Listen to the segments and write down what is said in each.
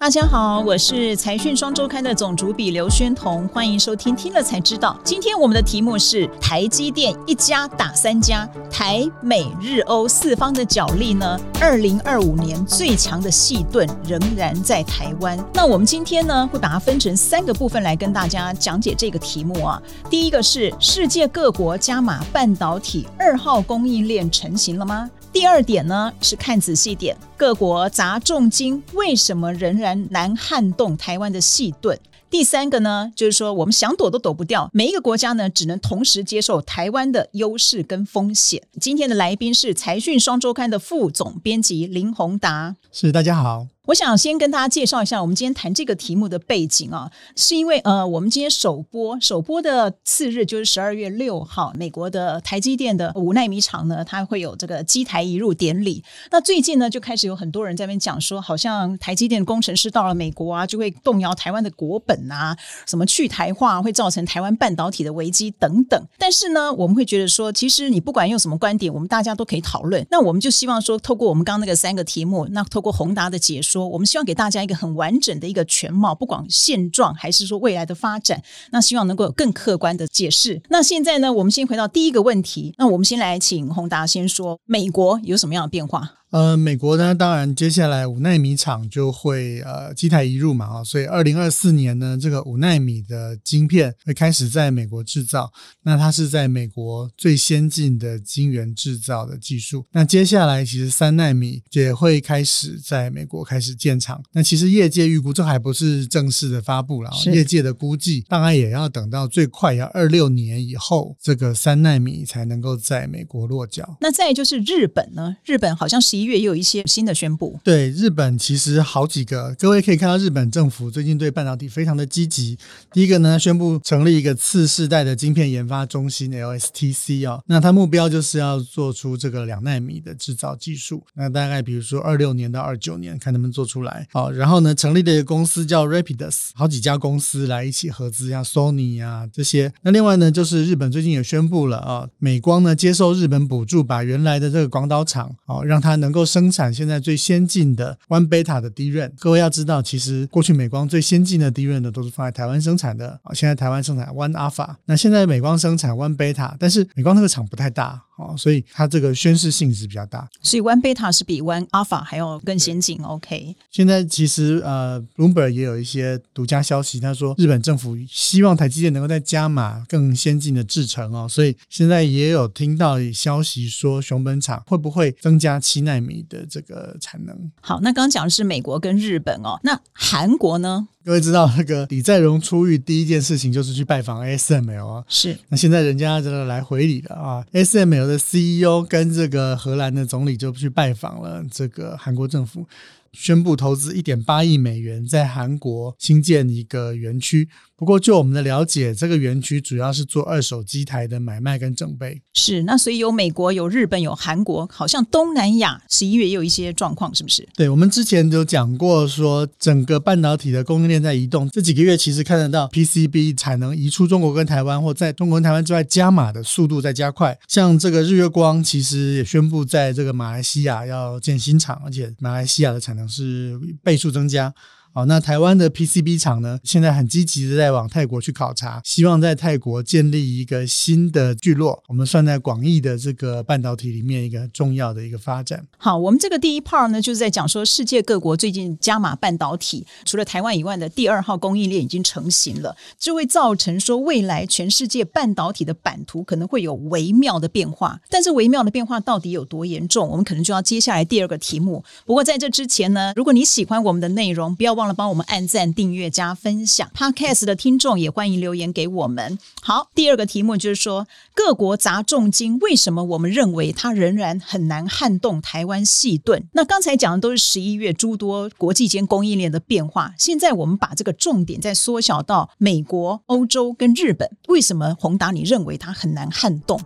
大家好，我是财讯双周刊的总主笔刘轩彤，欢迎收听听了才知道。今天我们的题目是台积电一家打三家，台美日欧四方的角力呢？二零二五年最强的矽盾仍然在台湾。那我们今天呢，会把它分成三个部分来跟大家讲解这个题目啊。第一个是世界各国加码半导体二号供应链成型了吗？第二点呢，是看仔细点，各国砸重金，为什么仍然难撼动台湾的细盾？第三个呢，就是说我们想躲都躲不掉，每一个国家呢，只能同时接受台湾的优势跟风险。今天的来宾是财讯双周刊的副总编辑林宏达，是，大家好。我想先跟大家介绍一下，我们今天谈这个题目的背景啊，是因为呃，我们今天首播首播的次日就是十二月六号，美国的台积电的五纳米厂呢，它会有这个机台移入典礼。那最近呢，就开始有很多人在那边讲说，好像台积电工程师到了美国啊，就会动摇台湾的国本啊，什么去台化会造成台湾半导体的危机等等。但是呢，我们会觉得说，其实你不管用什么观点，我们大家都可以讨论。那我们就希望说，透过我们刚刚那个三个题目，那透过宏达的解说。我们希望给大家一个很完整的一个全貌，不管现状还是说未来的发展，那希望能够有更客观的解释。那现在呢，我们先回到第一个问题，那我们先来请宏达先说，美国有什么样的变化？呃，美国呢，当然接下来五纳米厂就会呃机台移入嘛，啊，所以二零二四年呢，这个五纳米的晶片会开始在美国制造。那它是在美国最先进的晶圆制造的技术。那接下来其实三纳米也会开始在美国开始建厂。那其实业界预估，这还不是正式的发布了，业界的估计大概也要等到最快要二六年以后，这个三纳米才能够在美国落脚。那再就是日本呢，日本好像是。一月也有一些新的宣布。对，日本其实好几个，各位可以看到日本政府最近对半导体非常的积极。第一个呢，宣布成立一个次世代的晶片研发中心 LSTC 哦，那它目标就是要做出这个两纳米的制造技术。那大概比如说二六年到二九年，看能不能做出来。好，然后呢，成立了一个公司叫 Rapidus，好几家公司来一起合资，像 Sony 啊这些。那另外呢，就是日本最近也宣布了啊，美光呢接受日本补助，把原来的这个广岛厂哦，让它能能够生产现在最先进的 One Beta 的 DRAM，各位要知道，其实过去美光最先进的 DRAM 呢都是放在台湾生产的啊。现在台湾生产 One Alpha，那现在美光生产 One Beta，但是美光那个厂不太大。哦，所以它这个宣示性质比较大，所以 One Beta 是比 One Alpha 还要更先进。OK，现在其实呃，Bloomberg 也有一些独家消息，他说日本政府希望台积电能够再加码更先进的制程哦，所以现在也有听到消息说熊本厂会不会增加七纳米的这个产能。好，那刚刚讲的是美国跟日本哦，那韩国呢？各位知道那个李在镕出狱第一件事情就是去拜访 ASML 啊，是。那现在人家这个来回礼了啊，ASML 的 CEO 跟这个荷兰的总理就去拜访了这个韩国政府。宣布投资一点八亿美元在韩国新建一个园区。不过，就我们的了解，这个园区主要是做二手机台的买卖跟整备。是，那所以有美国、有日本、有韩国，好像东南亚十一月也有一些状况，是不是？对，我们之前就讲过，说整个半导体的供应链在移动。这几个月其实看得到 PCB 产能移出中国跟台湾，或在中国跟台湾之外加码的速度在加快。像这个日月光，其实也宣布在这个马来西亚要建新厂，而且马来西亚的产能。是倍数增加。好，那台湾的 PCB 厂呢，现在很积极的在往泰国去考察，希望在泰国建立一个新的聚落。我们算在广义的这个半导体里面一个重要的一个发展。好，我们这个第一 part 呢，就是在讲说世界各国最近加码半导体，除了台湾以外的第二号供应链已经成型了，就会造成说未来全世界半导体的版图可能会有微妙的变化。但是微妙的变化到底有多严重，我们可能就要接下来第二个题目。不过在这之前呢，如果你喜欢我们的内容，不要忘了。帮我们按赞、订阅、加分享。Podcast 的听众也欢迎留言给我们。好，第二个题目就是说，各国砸重金，为什么我们认为它仍然很难撼动台湾细盾？那刚才讲的都是十一月诸多国际间供应链的变化。现在我们把这个重点再缩小到美国、欧洲跟日本，为什么宏达你认为它很难撼动？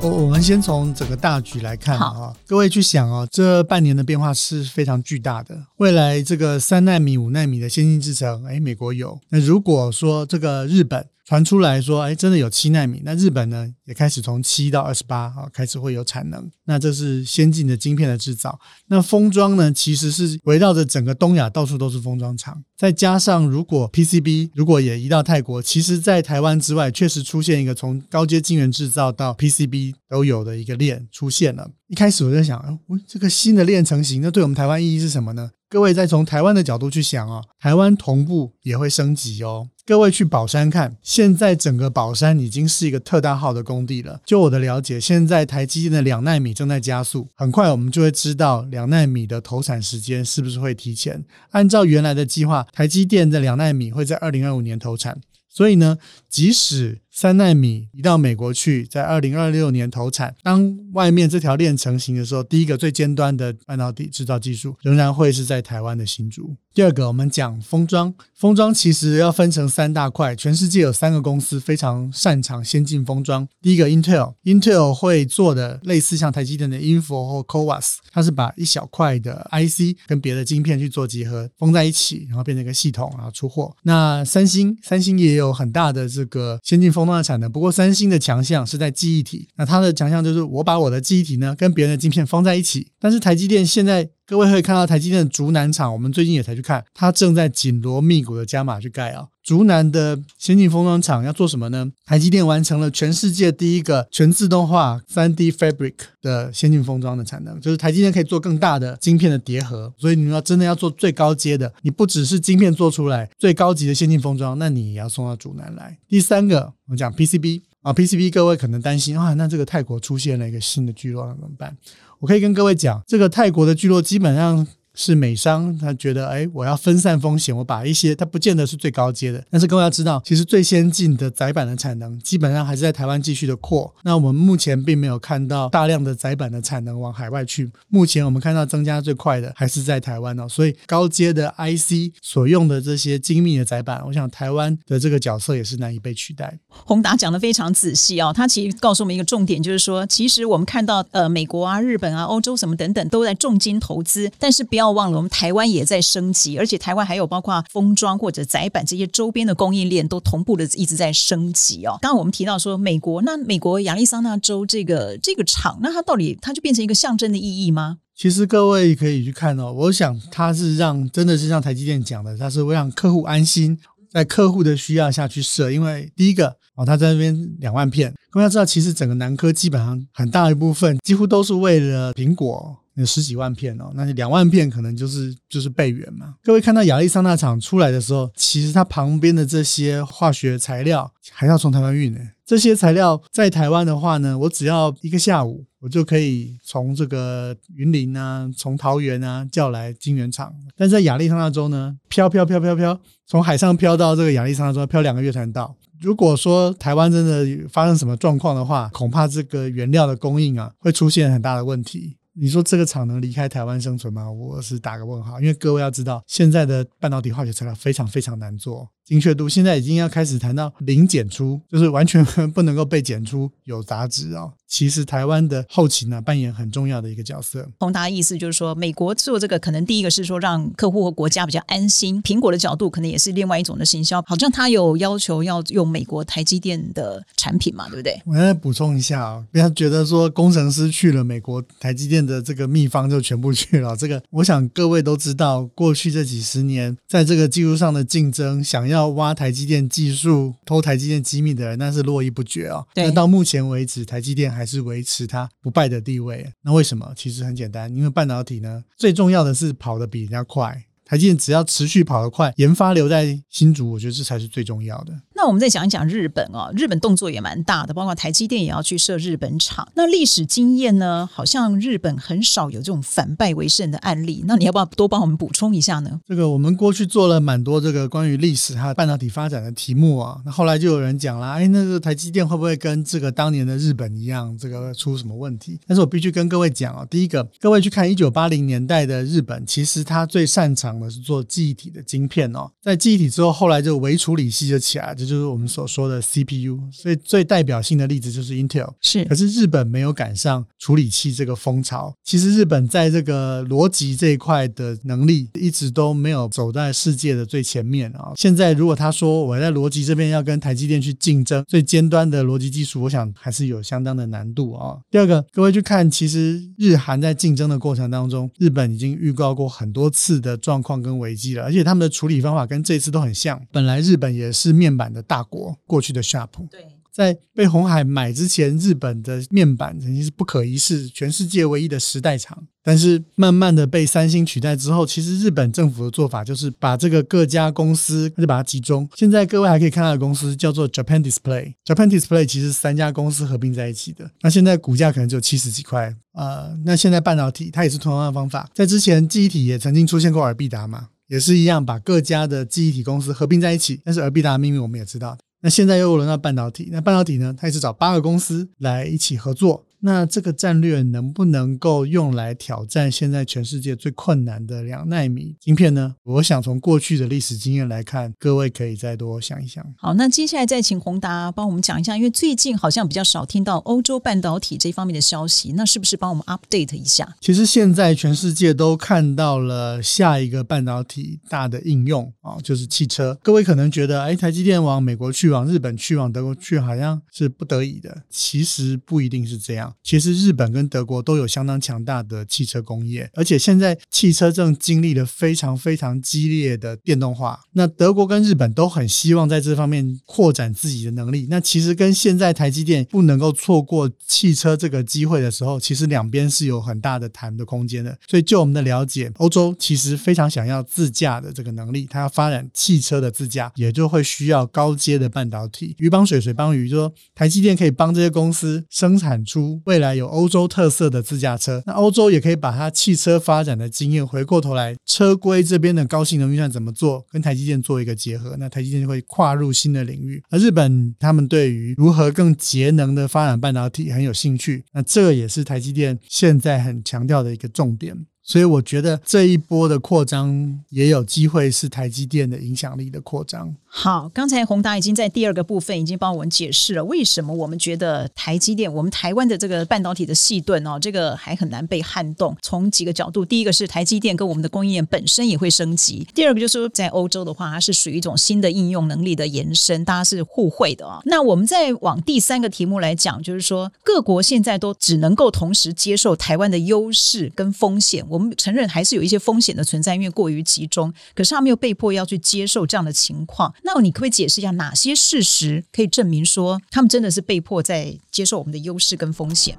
我我们先从整个大局来看啊，各位去想啊，这半年的变化是非常巨大的。未来这个三纳米、五纳米的先进制程，哎，美国有。那如果说这个日本传出来说，哎，真的有七纳米。那日本呢，也开始从七到二十八啊，开始会有产能。那这是先进的晶片的制造。那封装呢，其实是围绕着整个东亚，到处都是封装厂。再加上如果 PCB 如果也移到泰国，其实在台湾之外，确实出现一个从高阶晶圆制造到 PCB 都有的一个链出现了。一开始我在想，哦，这个新的链成型，那对我们台湾意义是什么呢？各位再从台湾的角度去想哦，台湾同步也会升级哦。各位去宝山看，现在整个宝山已经是一个特大号的工地了。就我的了解，现在台积电的两纳米正在加速，很快我们就会知道两纳米的投产时间是不是会提前。按照原来的计划，台积电的两纳米会在二零二五年投产。所以呢，即使三奈米移到美国去，在二零二六年投产，当外面这条链成型的时候，第一个最尖端的半导体制造技术仍然会是在台湾的新竹。第二个，我们讲封装，封装其实要分成三大块，全世界有三个公司非常擅长先进封装。第一个，Intel，Intel 会做的类似像台积电的 i n f o 或 CoWoS，它是把一小块的 IC 跟别的晶片去做结合，封在一起，然后变成一个系统，然后出货。那三星，三星也有很大的这个先进封装的产能，不过三星的强项是在记忆体，那它的强项就是我把我的记忆体呢跟别人的晶片放在一起。但是台积电现在。各位会看到台积电的竹南厂，我们最近也才去看，它正在紧锣密鼓的加码去盖啊。竹南的先进封装厂要做什么呢？台积电完成了全世界第一个全自动化 3D Fabric 的先进封装的产能，就是台积电可以做更大的晶片的叠合。所以你要真的要做最高阶的，你不只是晶片做出来最高级的先进封装，那你也要送到竹南来。第三个，我们讲 PCB 啊，PCB 各位可能担心啊，那这个泰国出现了一个新的聚落，怎么办？我可以跟各位讲，这个泰国的聚落基本上。是美商，他觉得，哎，我要分散风险，我把一些，它不见得是最高阶的，但是各位要知道，其实最先进的载板的产能，基本上还是在台湾继续的扩。那我们目前并没有看到大量的载板的产能往海外去，目前我们看到增加最快的还是在台湾哦。所以高阶的 IC 所用的这些精密的载板，我想台湾的这个角色也是难以被取代。宏达讲得非常仔细哦，他其实告诉我们一个重点，就是说，其实我们看到呃，美国啊、日本啊、欧洲什么等等都在重金投资，但是不要。忘了，我们台湾也在升级，而且台湾还有包括封装或者载板这些周边的供应链都同步的一直在升级哦。刚刚我们提到说美国，那美国亚利桑那州这个这个厂，那它到底它就变成一个象征的意义吗？其实各位可以去看哦，我想它是让真的是像台积电讲的，它是会让客户安心，在客户的需要下去设。因为第一个哦，它在那边两万片，各位要知道，其实整个南科基本上很大一部分几乎都是为了苹果。有十几万片哦，那你两万片可能就是就是备源嘛。各位看到亚利桑那厂出来的时候，其实它旁边的这些化学材料还要从台湾运呢。这些材料在台湾的话呢，我只要一个下午，我就可以从这个云林啊，从桃园啊叫来晶圆厂。但在亚利桑那州呢，飘飘飘飘飘，从海上飘到这个亚利桑那州，飘两个月才能到。如果说台湾真的发生什么状况的话，恐怕这个原料的供应啊，会出现很大的问题。你说这个厂能离开台湾生存吗？我是打个问号，因为各位要知道，现在的半导体化学材料非常非常难做。精确度现在已经要开始谈到零检出，就是完全不能够被检出有杂质哦。其实台湾的后勤呢，扮演很重要的一个角色。宏达意思就是说，美国做这个可能第一个是说让客户和国家比较安心，苹果的角度可能也是另外一种的行销。好像他有要求要用美国台积电的产品嘛，对不对？我再补充一下啊，不要觉得说工程师去了美国台积电的这个秘方就全部去了。这个我想各位都知道，过去这几十年在这个技术上的竞争，想要。要挖台积电技术、偷台积电机密的人，那是络绎不绝哦。那到目前为止，台积电还是维持它不败的地位。那为什么？其实很简单，因为半导体呢，最重要的是跑得比人家快。台积电只要持续跑得快，研发留在新竹，我觉得这才是最重要的。那我们再讲一讲日本哦，日本动作也蛮大的，包括台积电也要去设日本厂。那历史经验呢，好像日本很少有这种反败为胜的案例。那你要不要多帮我们补充一下呢？这个我们过去做了蛮多这个关于历史还有半导体发展的题目啊。那后来就有人讲了，哎，那个台积电会不会跟这个当年的日本一样，这个出什么问题？但是我必须跟各位讲啊，第一个，各位去看一九八零年代的日本，其实它最擅长的是做记忆体的晶片哦，在记忆体之后，后来就微处理器就起来，就就是我们所说的 CPU。所以最代表性的例子就是 Intel。是，可是日本没有赶上处理器这个风潮。其实日本在这个逻辑这一块的能力一直都没有走在世界的最前面啊。现在如果他说我在逻辑这边要跟台积电去竞争最尖端的逻辑技术，我想还是有相当的难度啊。第二个，各位去看，其实日韩在竞争的过程当中，日本已经预告过很多次的状况跟危机了，而且他们的处理方法跟这次都很像。本来日本也是面板的大国，过去的 Sharp。对。在被红海买之前，日本的面板曾经是不可一世，全世界唯一的时代厂。但是慢慢的被三星取代之后，其实日本政府的做法就是把这个各家公司就把它集中。现在各位还可以看到的公司叫做 Japan Display。Japan Display 其实三家公司合并在一起的。那现在股价可能只有七十几块。呃，那现在半导体它也是同样的方法，在之前记忆体也曾经出现过尔必达嘛，也是一样把各家的记忆体公司合并在一起。但是尔必达的秘密我们也知道。那现在又轮到半导体，那半导体呢？它也是找八个公司来一起合作。那这个战略能不能够用来挑战现在全世界最困难的两纳米晶片呢？我想从过去的历史经验来看，各位可以再多想一想。好，那接下来再请宏达帮我们讲一下，因为最近好像比较少听到欧洲半导体这方面的消息，那是不是帮我们 update 一下？其实现在全世界都看到了下一个半导体大的应用啊，就是汽车。各位可能觉得，哎，台积电往美国去，往日本去，往德国去，好像是不得已的。其实不一定是这样。其实日本跟德国都有相当强大的汽车工业，而且现在汽车正经历了非常非常激烈的电动化。那德国跟日本都很希望在这方面扩展自己的能力。那其实跟现在台积电不能够错过汽车这个机会的时候，其实两边是有很大的谈的空间的。所以就我们的了解，欧洲其实非常想要自驾的这个能力，它要发展汽车的自驾，也就会需要高阶的半导体。鱼帮水，水帮鱼，就说台积电可以帮这些公司生产出未来。有欧洲特色的自驾车，那欧洲也可以把它汽车发展的经验回过头来，车规这边的高性能运算怎么做，跟台积电做一个结合，那台积电就会跨入新的领域。而日本他们对于如何更节能的发展半导体很有兴趣，那这也是台积电现在很强调的一个重点。所以我觉得这一波的扩张也有机会是台积电的影响力的扩张。好，刚才宏达已经在第二个部分已经帮我们解释了为什么我们觉得台积电，我们台湾的这个半导体的细盾哦，这个还很难被撼动。从几个角度，第一个是台积电跟我们的供应链本身也会升级；第二个就是说在欧洲的话，它是属于一种新的应用能力的延伸，大家是互惠的啊、哦。那我们再往第三个题目来讲，就是说各国现在都只能够同时接受台湾的优势跟风险，我们承认还是有一些风险的存在，因为过于集中，可是他们又被迫要去接受这样的情况。那你可不可以解释一下哪些事实可以证明说他们真的是被迫在接受我们的优势跟风险？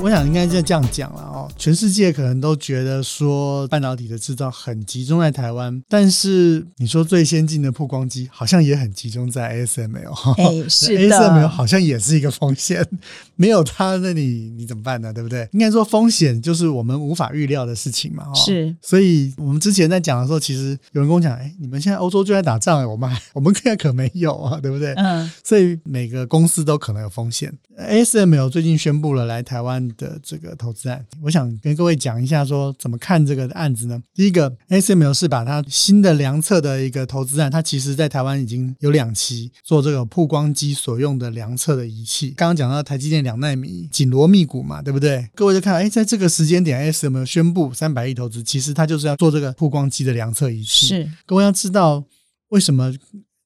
我想应该就这样讲了。全世界可能都觉得说半导体的制造很集中在台湾，但是你说最先进的曝光机好像也很集中在 ASML。哎，是的，ASML 好像也是一个风险，没有它，那你你怎么办呢？对不对？应该说风险就是我们无法预料的事情嘛。是，所以我们之前在讲的时候，其实有人跟我讲，哎，你们现在欧洲就在打仗，我们还我们现在可没有啊，对不对？嗯。所以每个公司都可能有风险。ASML 最近宣布了来台湾的这个投资案，我想。跟各位讲一下，说怎么看这个案子呢？第一个，ASML 是把它新的量测的一个投资案，它其实在台湾已经有两期做这个曝光机所用的量测的仪器。刚刚讲到台积电两纳米紧锣密鼓嘛，对不对？各位就看，哎，在这个时间点，ASML 宣布三百亿投资，其实它就是要做这个曝光机的量测仪器。是，各位要知道为什么？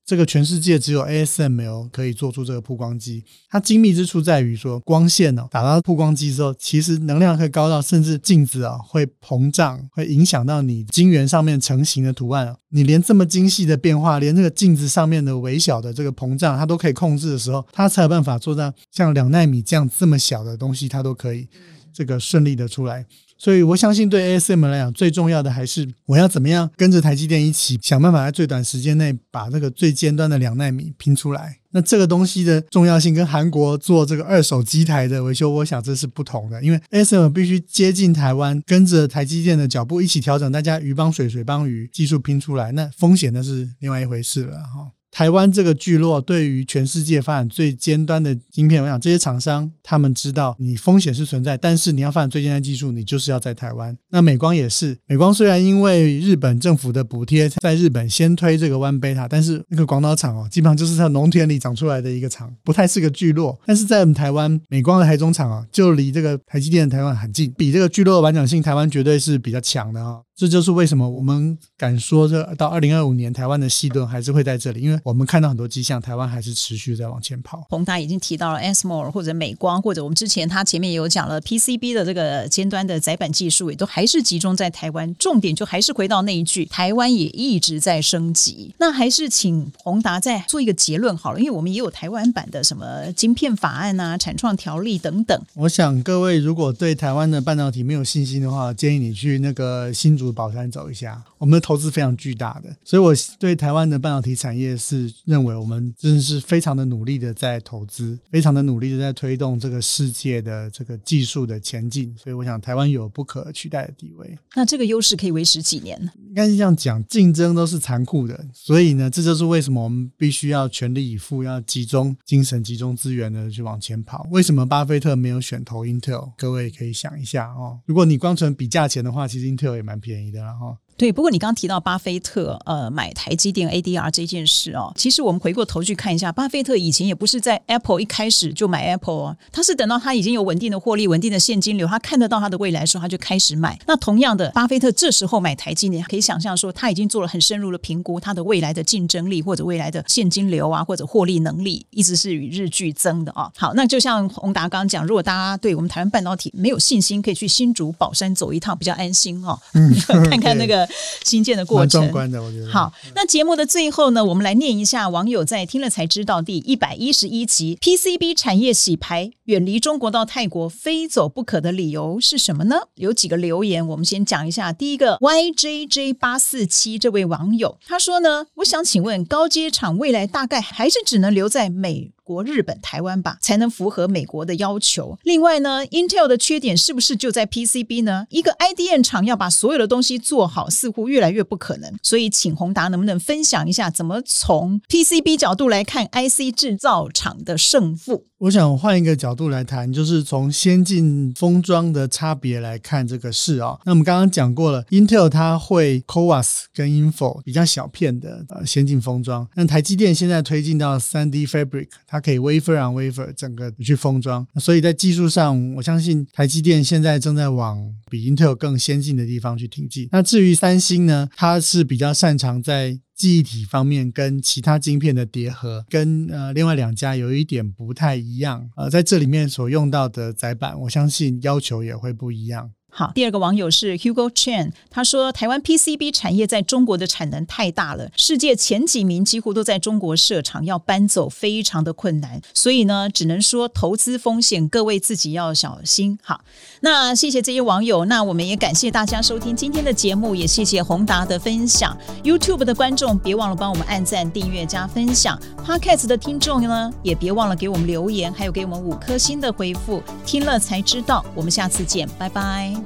这个全世界只有 ASML 可以做出这个曝光机，它精密之处在于说，光线哦打到曝光机之后，其实能量可以高到甚至镜子啊会膨胀，会影响到你晶圆上面成型的图案。你连这么精细的变化，连这个镜子上面的微小的这个膨胀，它都可以控制的时候，它才有办法做到像两纳米这样这么小的东西，它都可以这个顺利的出来。所以我相信，对 ASM 来讲，最重要的还是我要怎么样跟着台积电一起想办法，在最短时间内把那个最尖端的两纳米拼出来。那这个东西的重要性跟韩国做这个二手机台的维修，我想这是不同的。因为 ASM 必须接近台湾，跟着台积电的脚步一起调整，大家鱼帮水，水帮鱼，技术拼出来，那风险那是另外一回事了哈。台湾这个聚落对于全世界发展最尖端的晶片，我想这些厂商他们知道你风险是存在，但是你要发展最尖端技术，你就是要在台湾。那美光也是，美光虽然因为日本政府的补贴，在日本先推这个 One Beta，但是那个广岛厂哦，基本上就是在农田里长出来的一个厂，不太是个聚落。但是在我们台湾，美光的台中厂啊，就离这个台积电的台湾很近，比这个聚落的完整性，台湾绝对是比较强的啊、这就是为什么我们敢说，这到二零二五年，台湾的细盾还是会在这里，因为我们看到很多迹象，台湾还是持续在往前跑。宏达已经提到了 ASML 或者美光，或者我们之前他前面也有讲了 PCB 的这个尖端的载板技术，也都还是集中在台湾。重点就还是回到那一句，台湾也一直在升级。那还是请宏达再做一个结论好了，因为我们也有台湾版的什么晶片法案啊、产创条例等等。我想各位如果对台湾的半导体没有信心的话，建议你去那个新竹宝山走一下，我们的投资非常巨大的，所以我对台湾的半导体产业是认为我们真的是非常的努力的在投资，非常的努力的在推动这个世界的这个技术的前进，所以我想台湾有不可取代的地位。那这个优势可以维持几年呢？应该是这样讲，竞争都是残酷的，所以呢，这就是为什么我们必须要全力以赴，要集中精神、集中资源的去往前跑。为什么巴菲特没有选投 Intel？各位可以想一下哦。如果你光纯比价钱的话，其实 Intel 也蛮便宜便宜的然后对，不过你刚刚提到巴菲特呃买台积电 ADR 这件事哦，其实我们回过头去看一下，巴菲特以前也不是在 Apple 一开始就买 Apple 哦，他是等到他已经有稳定的获利、稳定的现金流，他看得到他的未来的时候，他就开始买。那同样的，巴菲特这时候买台积电，可以想象说他已经做了很深入的评估，他的未来的竞争力或者未来的现金流啊，或者获利能力，一直是与日俱增的啊。好，那就像宏达刚刚讲，如果大家对我们台湾半导体没有信心，可以去新竹宝山走一趟，比较安心哦，嗯、看看那个新建的。过程壮观的，我觉得。好，那节目的最后呢，我们来念一下网友在听了才知道第一百一十一集 PCB 产业洗牌，远离中国到泰国非走不可的理由是什么呢？有几个留言，我们先讲一下。第一个 YJJ 八四七这位网友他说呢，我想请问高阶厂未来大概还是只能留在美国、日本、台湾吧，才能符合美国的要求。另外呢，Intel 的缺点是不是就在 PCB 呢？一个 IDM 厂要把所有的东西做好，似乎越来越不可能。所以，请宏达能不能分享一下，怎么从 PCB 角度来看 IC 制造厂的胜负？我想换一个角度来谈，就是从先进封装的差别来看这个事啊、那我们刚刚讲过了，Intel 它会 CoWoS 跟 InFO 比较小片的呃先进封装，那台积电现在推进到 3D Fabric，它可以 Wafer on Wafer 整个去封装。所以在技术上，我相信台积电现在正在往比 Intel 更先进的地方去挺进。那至于三星呢，它是比较擅长在记忆体方面跟其他晶片的叠合，跟呃另外两家有一点不太一样，呃，在这里面所用到的载板，我相信要求也会不一样。好，第二个网友是 Hugo Chen，他说台湾 PCB 产业在中国的产能太大了，世界前几名几乎都在中国设厂，要搬走非常的困难，所以呢，只能说投资风险，各位自己要小心。好，那谢谢这些网友，那我们也感谢大家收听今天的节目，也谢谢宏达的分享。YouTube 的观众别忘了帮我们按赞、订阅、加分享。Podcast 的听众呢，也别忘了给我们留言，还有给我们五颗星的回复。听了才知道，我们下次见，拜拜。